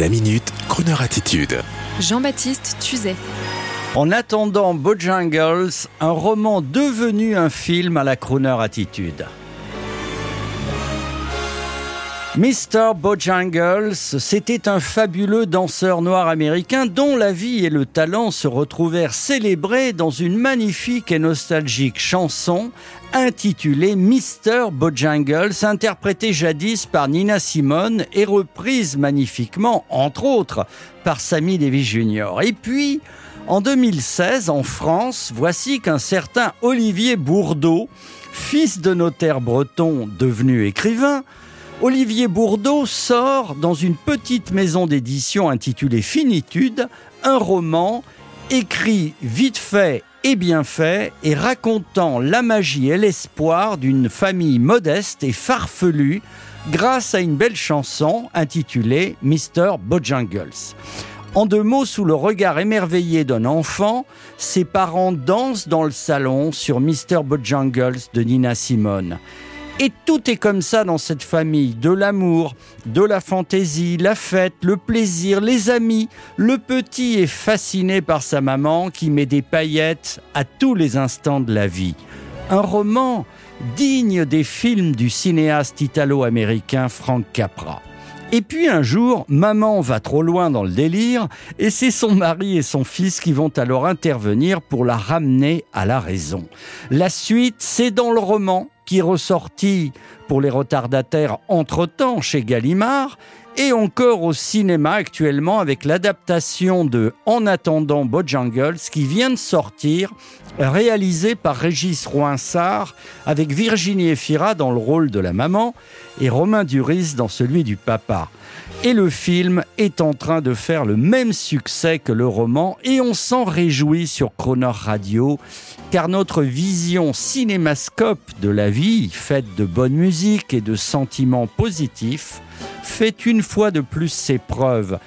La minute, Kroneur attitude. Jean-Baptiste Tuzet. En attendant Bojangles, un roman devenu un film à la Crooner attitude. Mr. Bojangles, c'était un fabuleux danseur noir américain dont la vie et le talent se retrouvèrent célébrés dans une magnifique et nostalgique chanson intitulée Mr. Bojangles, interprétée jadis par Nina Simone et reprise magnifiquement, entre autres, par Sammy Davis Jr. Et puis, en 2016, en France, voici qu'un certain Olivier Bourdeau, fils de notaire breton devenu écrivain, Olivier Bourdeau sort dans une petite maison d'édition intitulée Finitude un roman écrit vite fait et bien fait et racontant la magie et l'espoir d'une famille modeste et farfelue grâce à une belle chanson intitulée Mr. Bojangles. En deux mots, sous le regard émerveillé d'un enfant, ses parents dansent dans le salon sur Mr. Bojangles de Nina Simone. Et tout est comme ça dans cette famille. De l'amour, de la fantaisie, la fête, le plaisir, les amis. Le petit est fasciné par sa maman qui met des paillettes à tous les instants de la vie. Un roman digne des films du cinéaste italo-américain Frank Capra. Et puis un jour, maman va trop loin dans le délire et c'est son mari et son fils qui vont alors intervenir pour la ramener à la raison. La suite, c'est dans le roman qui est ressorti pour les retardataires entre-temps chez Gallimard et encore au cinéma actuellement avec l'adaptation de En attendant Bojangles qui vient de sortir, réalisé par Régis Roinsard avec Virginie Efira dans le rôle de la maman et Romain Duris dans celui du papa. Et le film est en train de faire le même succès que le roman et on s'en réjouit sur Croner Radio car notre vision cinémascope de la vie, faite de bonne musique et de sentiments positifs, fait une fois de plus ses preuves.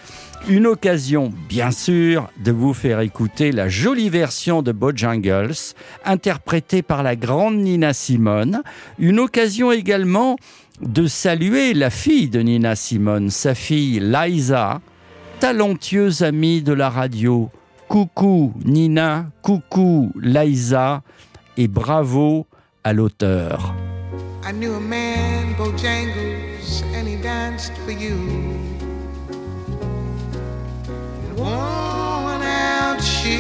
Une occasion, bien sûr, de vous faire écouter la jolie version de Bojangles, interprétée par la grande Nina Simone. Une occasion également de saluer la fille de Nina Simone, sa fille Liza, talentueuse amie de la radio, Coucou Nina, coucou Liza et bravo à l'auteur. I knew a man, Bojangles, and he danced for you. In worn out shoes,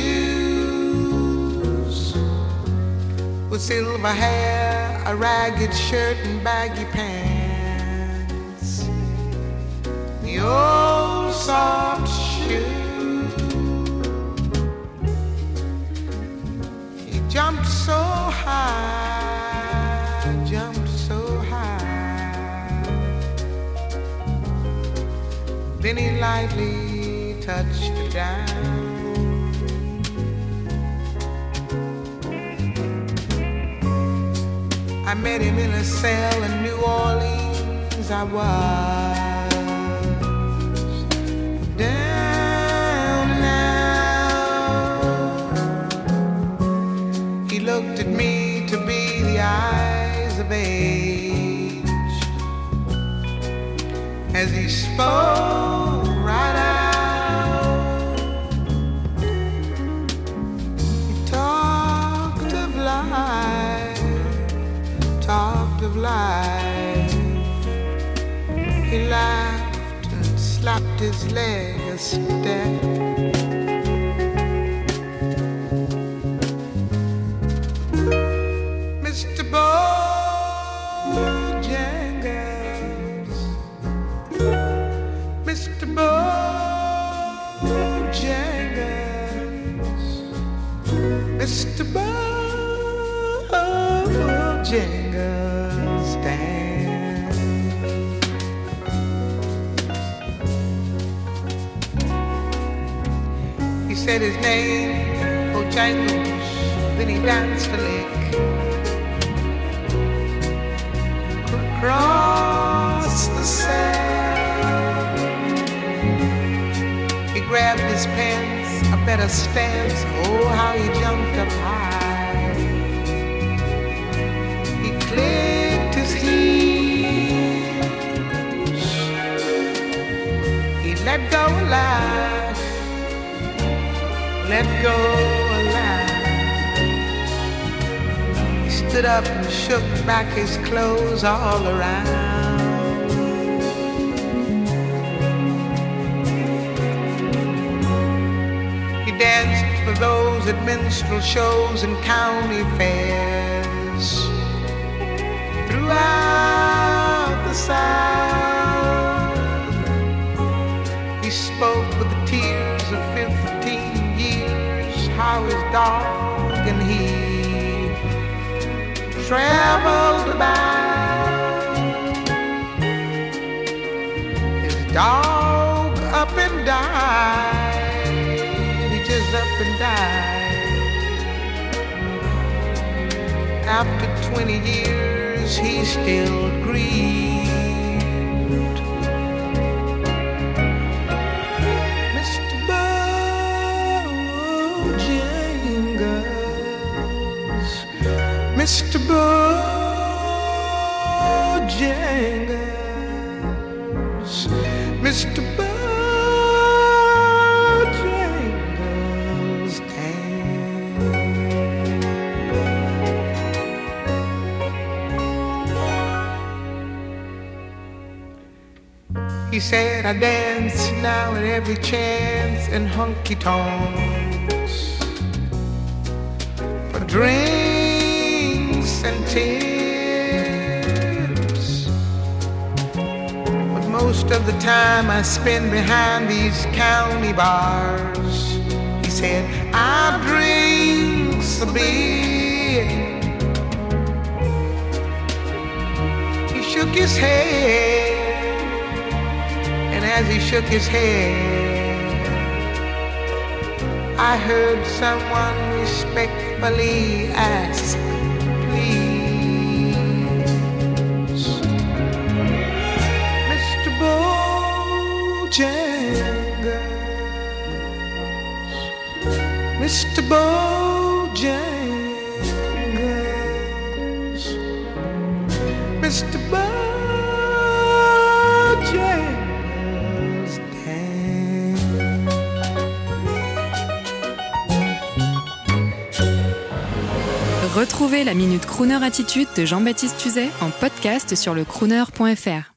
with silver hair, a ragged shirt, and baggy pants. The old soft shoe. He jumped so Then he lightly touched the down. I met him in a cell in New Orleans. I was. Down and out. He looked at me to be the eyes of age as he spoke life. He laughed and slapped his leg a step. Mr. Bojangles He said his name, Bojangles, then he danced a lick. Across the sand, he grabbed his pants, a better stance. Oh, how he jumped up high. Let go alive. Let go alive. He stood up and shook back his clothes all around. He danced for those at minstrel shows and county fairs. Throughout the South. He spoke with the tears of 15 years, how his dog and he traveled about. His dog up and died, he just up and died. After 20 years, he still grieved. Mr. Bojangles, Mr. Bojangles, He said, I dance now at every chance in honky tonks for drinks But most of the time I spend behind these county bars. He said, I drink a beer. He shook his head. And as he shook his head, I heard someone respectfully ask, Mr. Mr. Retrouvez la Minute Crooner Attitude de Jean-Baptiste Tuzet en podcast sur le crooner.fr.